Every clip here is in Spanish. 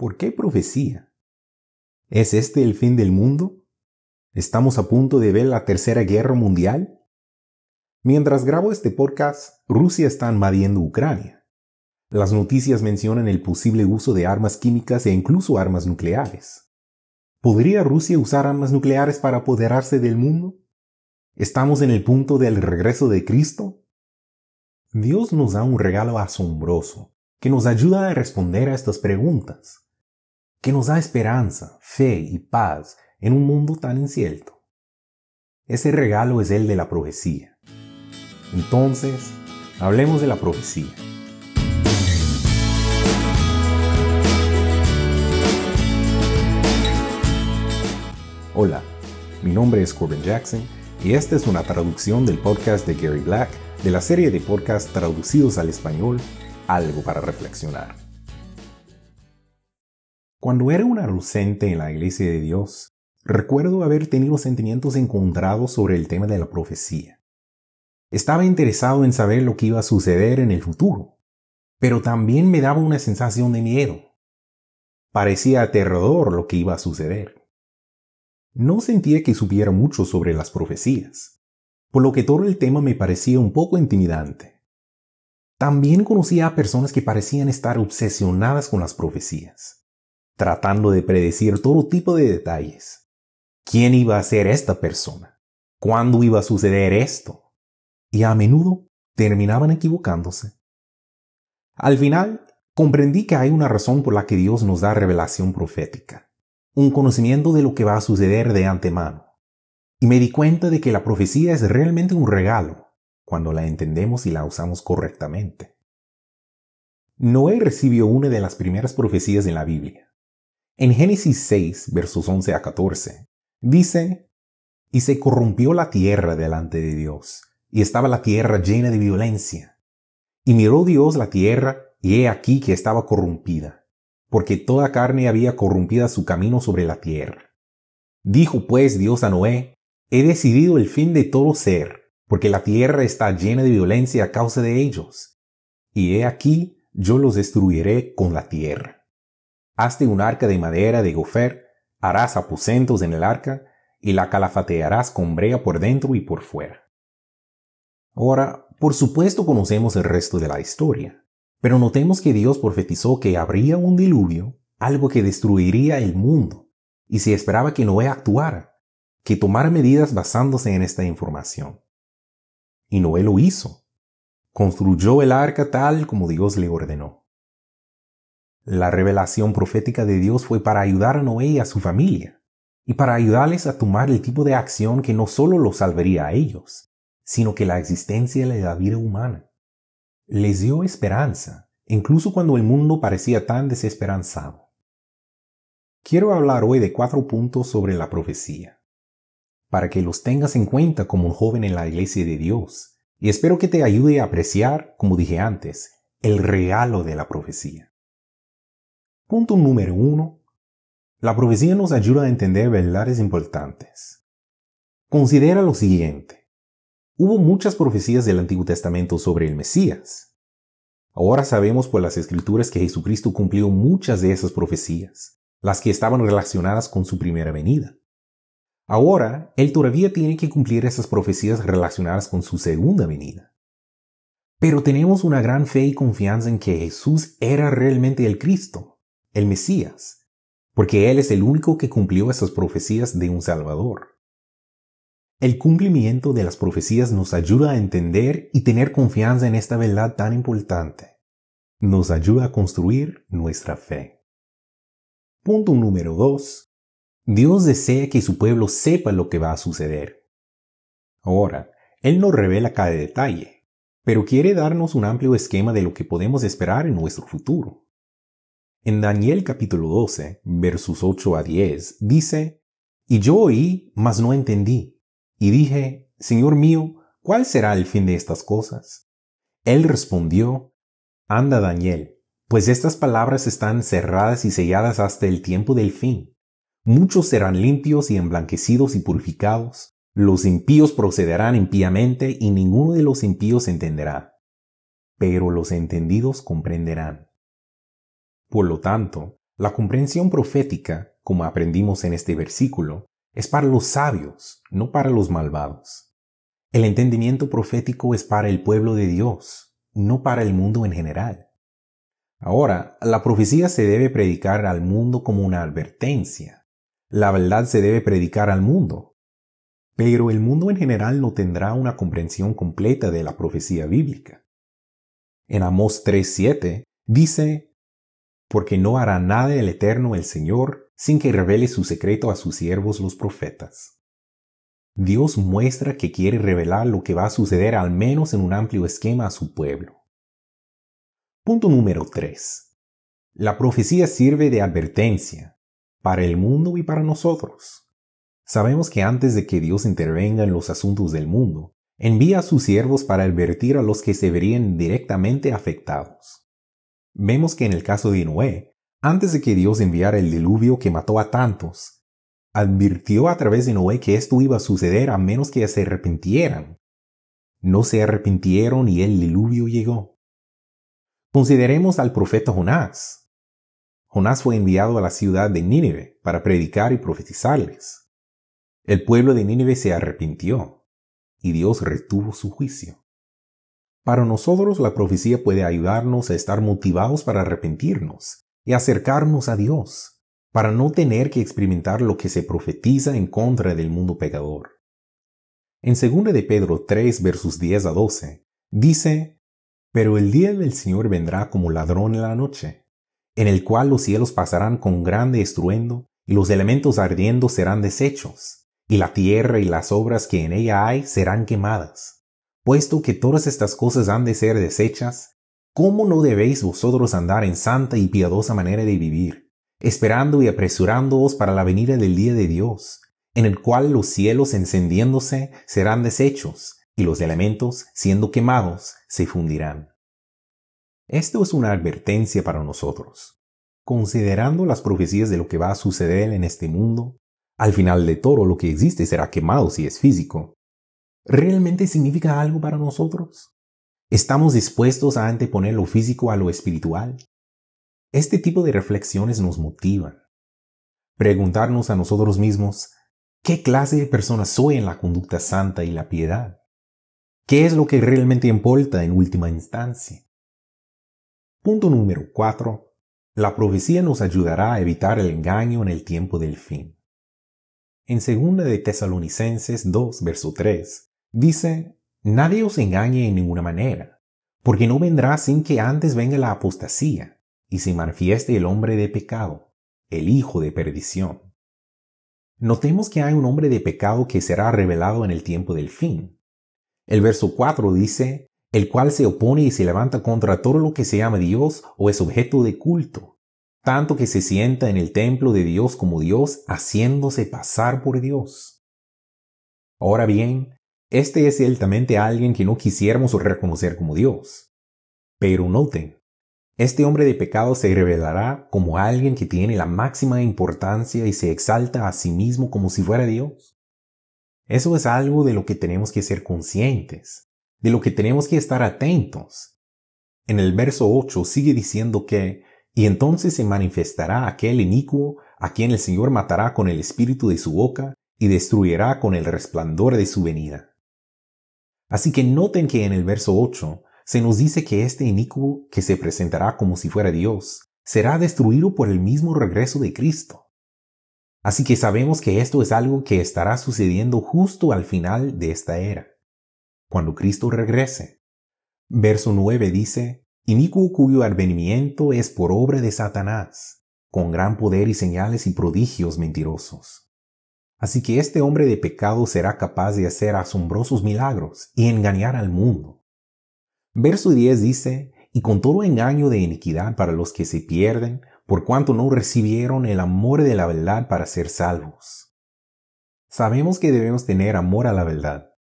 ¿Por qué profecía? ¿Es este el fin del mundo? ¿Estamos a punto de ver la Tercera Guerra Mundial? Mientras grabo este podcast, Rusia está invadiendo Ucrania. Las noticias mencionan el posible uso de armas químicas e incluso armas nucleares. ¿Podría Rusia usar armas nucleares para apoderarse del mundo? ¿Estamos en el punto del regreso de Cristo? Dios nos da un regalo asombroso que nos ayuda a responder a estas preguntas que nos da esperanza, fe y paz en un mundo tan incierto. Ese regalo es el de la profecía. Entonces, hablemos de la profecía. Hola, mi nombre es Corbin Jackson y esta es una traducción del podcast de Gary Black de la serie de podcasts traducidos al español, Algo para Reflexionar. Cuando era un adolescente en la iglesia de Dios, recuerdo haber tenido sentimientos encontrados sobre el tema de la profecía. Estaba interesado en saber lo que iba a suceder en el futuro, pero también me daba una sensación de miedo. Parecía aterrador lo que iba a suceder. No sentía que supiera mucho sobre las profecías, por lo que todo el tema me parecía un poco intimidante. También conocía a personas que parecían estar obsesionadas con las profecías tratando de predecir todo tipo de detalles. ¿Quién iba a ser esta persona? ¿Cuándo iba a suceder esto? Y a menudo terminaban equivocándose. Al final, comprendí que hay una razón por la que Dios nos da revelación profética, un conocimiento de lo que va a suceder de antemano. Y me di cuenta de que la profecía es realmente un regalo cuando la entendemos y la usamos correctamente. Noé recibió una de las primeras profecías en la Biblia. En Génesis 6, versos 11 a 14, dice, Y se corrompió la tierra delante de Dios, y estaba la tierra llena de violencia. Y miró Dios la tierra, y he aquí que estaba corrompida, porque toda carne había corrompida su camino sobre la tierra. Dijo pues Dios a Noé, He decidido el fin de todo ser, porque la tierra está llena de violencia a causa de ellos. Y he aquí, yo los destruiré con la tierra. Hazte un arca de madera de gofer, harás aposentos en el arca, y la calafatearás con brea por dentro y por fuera. Ahora, por supuesto conocemos el resto de la historia, pero notemos que Dios profetizó que habría un diluvio, algo que destruiría el mundo, y se esperaba que Noé actuara, que tomara medidas basándose en esta información. Y Noé lo hizo. Construyó el arca tal como Dios le ordenó. La revelación profética de Dios fue para ayudar a Noé y a su familia, y para ayudarles a tomar el tipo de acción que no solo los salvaría a ellos, sino que la existencia de la vida humana. Les dio esperanza, incluso cuando el mundo parecía tan desesperanzado. Quiero hablar hoy de cuatro puntos sobre la profecía, para que los tengas en cuenta como un joven en la iglesia de Dios, y espero que te ayude a apreciar, como dije antes, el regalo de la profecía. Punto número uno. La profecía nos ayuda a entender verdades importantes. Considera lo siguiente. Hubo muchas profecías del Antiguo Testamento sobre el Mesías. Ahora sabemos por las escrituras que Jesucristo cumplió muchas de esas profecías, las que estaban relacionadas con su primera venida. Ahora, Él todavía tiene que cumplir esas profecías relacionadas con su segunda venida. Pero tenemos una gran fe y confianza en que Jesús era realmente el Cristo, el Mesías, porque Él es el único que cumplió esas profecías de un Salvador. El cumplimiento de las profecías nos ayuda a entender y tener confianza en esta verdad tan importante. Nos ayuda a construir nuestra fe. Punto número 2. Dios desea que su pueblo sepa lo que va a suceder. Ahora, Él no revela cada detalle, pero quiere darnos un amplio esquema de lo que podemos esperar en nuestro futuro. En Daniel capítulo 12, versos 8 a 10, dice, Y yo oí, mas no entendí, y dije, Señor mío, ¿cuál será el fin de estas cosas? Él respondió, Anda, Daniel, pues estas palabras están cerradas y selladas hasta el tiempo del fin. Muchos serán limpios y emblanquecidos y purificados. Los impíos procederán impíamente y ninguno de los impíos entenderá. Pero los entendidos comprenderán. Por lo tanto, La comprensión profética, como aprendimos en este versículo, es para los sabios, no para los malvados. El entendimiento profético es para el pueblo de Dios, no para el mundo en general. Ahora, la profecía se debe predicar al mundo como una advertencia. La verdad se debe predicar al mundo. Pero el mundo en general no tendrá una comprensión completa de la profecía bíblica. En Amós 3:7 dice, Porque no hará nada el Eterno el Señor sin que revele su secreto a sus siervos los profetas. Dios muestra que quiere revelar lo que va a suceder al menos en un amplio esquema a su pueblo. Punto número 3. La profecía sirve de advertencia para el mundo y para nosotros. Sabemos que antes de que Dios intervenga en los asuntos del mundo, envía a sus siervos para advertir a los que se verían directamente afectados. Vemos que en el caso de Noé, antes de que Dios enviara el diluvio que mató a tantos, advirtió a través de Noé que esto iba a suceder a menos que se arrepintieran. No se arrepintieron y el diluvio llegó. Consideremos al profeta Jonás. Jonás fue enviado a la ciudad de Nínive para predicar y profetizarles. El pueblo de Nínive se arrepintió y Dios retuvo su juicio. Para nosotros la profecía puede ayudarnos a estar motivados para arrepentirnos y acercarnos a Dios, para no tener que experimentar lo que se profetiza en contra del mundo pecador. En 2 de Pedro 3 versos 10 a 12 dice pero el día del Señor vendrá como ladrón en la noche, en el cual los cielos pasarán con grande estruendo, y los elementos ardiendo serán deshechos, y la tierra y las obras que en ella hay serán quemadas. Puesto que todas estas cosas han de ser deshechas, ¿cómo no debéis vosotros andar en santa y piadosa manera de vivir, esperando y apresurándoos para la venida del día de Dios, en el cual los cielos encendiéndose serán deshechos, y los elementos, siendo quemados, se fundirán. Esto es una advertencia para nosotros. Considerando las profecías de lo que va a suceder en este mundo, al final de todo lo que existe será quemado si es físico. ¿Realmente significa algo para nosotros? ¿Estamos dispuestos a anteponer lo físico a lo espiritual? Este tipo de reflexiones nos motivan. Preguntarnos a nosotros mismos, ¿qué clase de persona soy en la conducta santa y la piedad? ¿Qué es lo que realmente importa en última instancia? Punto número 4. La profecía nos ayudará a evitar el engaño en el tiempo del fin. En 2 de Tesalonicenses 2, verso 3, dice, Nadie os engañe en ninguna manera, porque no vendrá sin que antes venga la apostasía y se manifieste el hombre de pecado, el hijo de perdición. Notemos que hay un hombre de pecado que será revelado en el tiempo del fin, el verso 4 dice, el cual se opone y se levanta contra todo lo que se llama Dios o es objeto de culto, tanto que se sienta en el templo de Dios como Dios, haciéndose pasar por Dios. Ahora bien, este es ciertamente alguien que no quisiéramos reconocer como Dios. Pero noten, este hombre de pecado se revelará como alguien que tiene la máxima importancia y se exalta a sí mismo como si fuera Dios. Eso es algo de lo que tenemos que ser conscientes, de lo que tenemos que estar atentos. En el verso 8 sigue diciendo que, y entonces se manifestará aquel inicuo a quien el Señor matará con el espíritu de su boca y destruirá con el resplandor de su venida. Así que noten que en el verso 8 se nos dice que este inicuo que se presentará como si fuera Dios será destruido por el mismo regreso de Cristo. Así que sabemos que esto es algo que estará sucediendo justo al final de esta era, cuando Cristo regrese. Verso 9 dice, Inicuo cuyo advenimiento es por obra de Satanás, con gran poder y señales y prodigios mentirosos. Así que este hombre de pecado será capaz de hacer asombrosos milagros y engañar al mundo. Verso 10 dice, y con todo engaño de iniquidad para los que se pierden, por cuanto no recibieron el amor de la verdad para ser salvos. Sabemos que debemos tener amor a la verdad.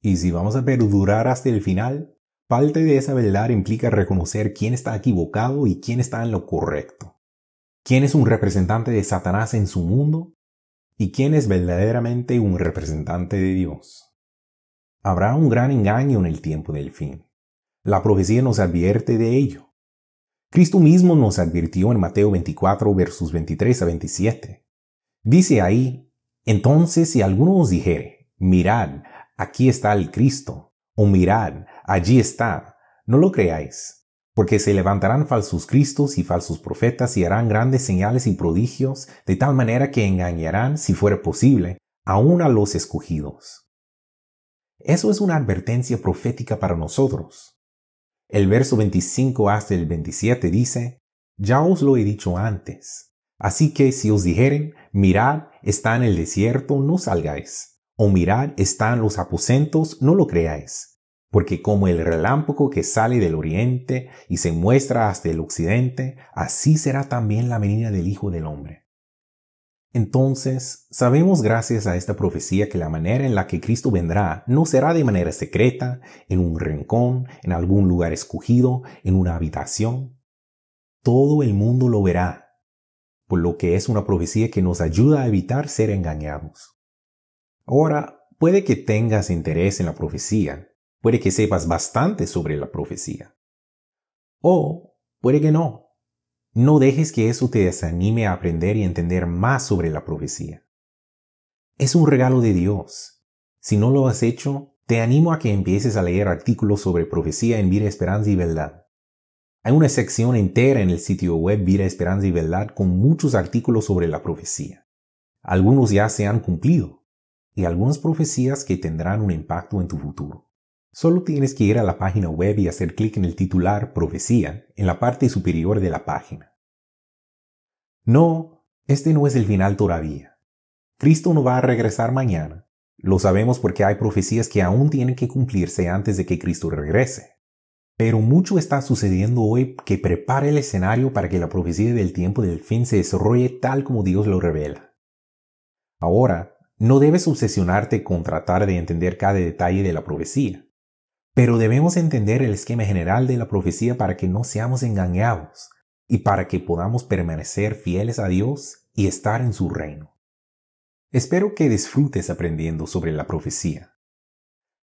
Y si vamos a perdurar hasta el final, parte de esa verdad implica reconocer quién está equivocado y quién está en lo correcto. Quién es un representante de Satanás en su mundo y quién es verdaderamente un representante de Dios. Habrá un gran engaño en el tiempo del fin. La profecía nos advierte de ello. Cristo mismo nos advirtió en Mateo 24 versos 23 a 27. Dice ahí, entonces si alguno os dijere, mirad, aquí está el Cristo, o mirad, allí está, no lo creáis, porque se levantarán falsos cristos y falsos profetas y harán grandes señales y prodigios, de tal manera que engañarán, si fuera posible, aún a los escogidos. Eso es una advertencia profética para nosotros. El verso 25 hasta el 27 dice, Ya os lo he dicho antes. Así que si os dijeren, mirad, está en el desierto, no salgáis. O mirad, están los aposentos, no lo creáis. Porque como el relámpago que sale del oriente y se muestra hasta el occidente, así será también la venida del Hijo del Hombre. Entonces, sabemos gracias a esta profecía que la manera en la que Cristo vendrá no será de manera secreta, en un rincón, en algún lugar escogido, en una habitación. Todo el mundo lo verá, por lo que es una profecía que nos ayuda a evitar ser engañados. Ahora, puede que tengas interés en la profecía, puede que sepas bastante sobre la profecía. O puede que no, no dejes que eso te desanime a aprender y entender más sobre la profecía. Es un regalo de Dios. Si no lo has hecho, te animo a que empieces a leer artículos sobre profecía en Vida, Esperanza y Verdad. Hay una sección entera en el sitio web Vida, Esperanza y Verdad con muchos artículos sobre la profecía. Algunos ya se han cumplido y algunas profecías que tendrán un impacto en tu futuro. Solo tienes que ir a la página web y hacer clic en el titular Profecía en la parte superior de la página. No, este no es el final todavía. Cristo no va a regresar mañana. Lo sabemos porque hay profecías que aún tienen que cumplirse antes de que Cristo regrese. Pero mucho está sucediendo hoy que prepara el escenario para que la profecía del tiempo del fin se desarrolle tal como Dios lo revela. Ahora, no debes obsesionarte con tratar de entender cada detalle de la profecía. Pero debemos entender el esquema general de la profecía para que no seamos engañados y para que podamos permanecer fieles a Dios y estar en su reino. Espero que disfrutes aprendiendo sobre la profecía.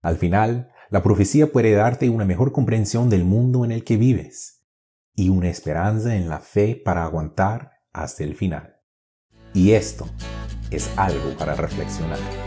Al final, la profecía puede darte una mejor comprensión del mundo en el que vives y una esperanza en la fe para aguantar hasta el final. Y esto es algo para reflexionar.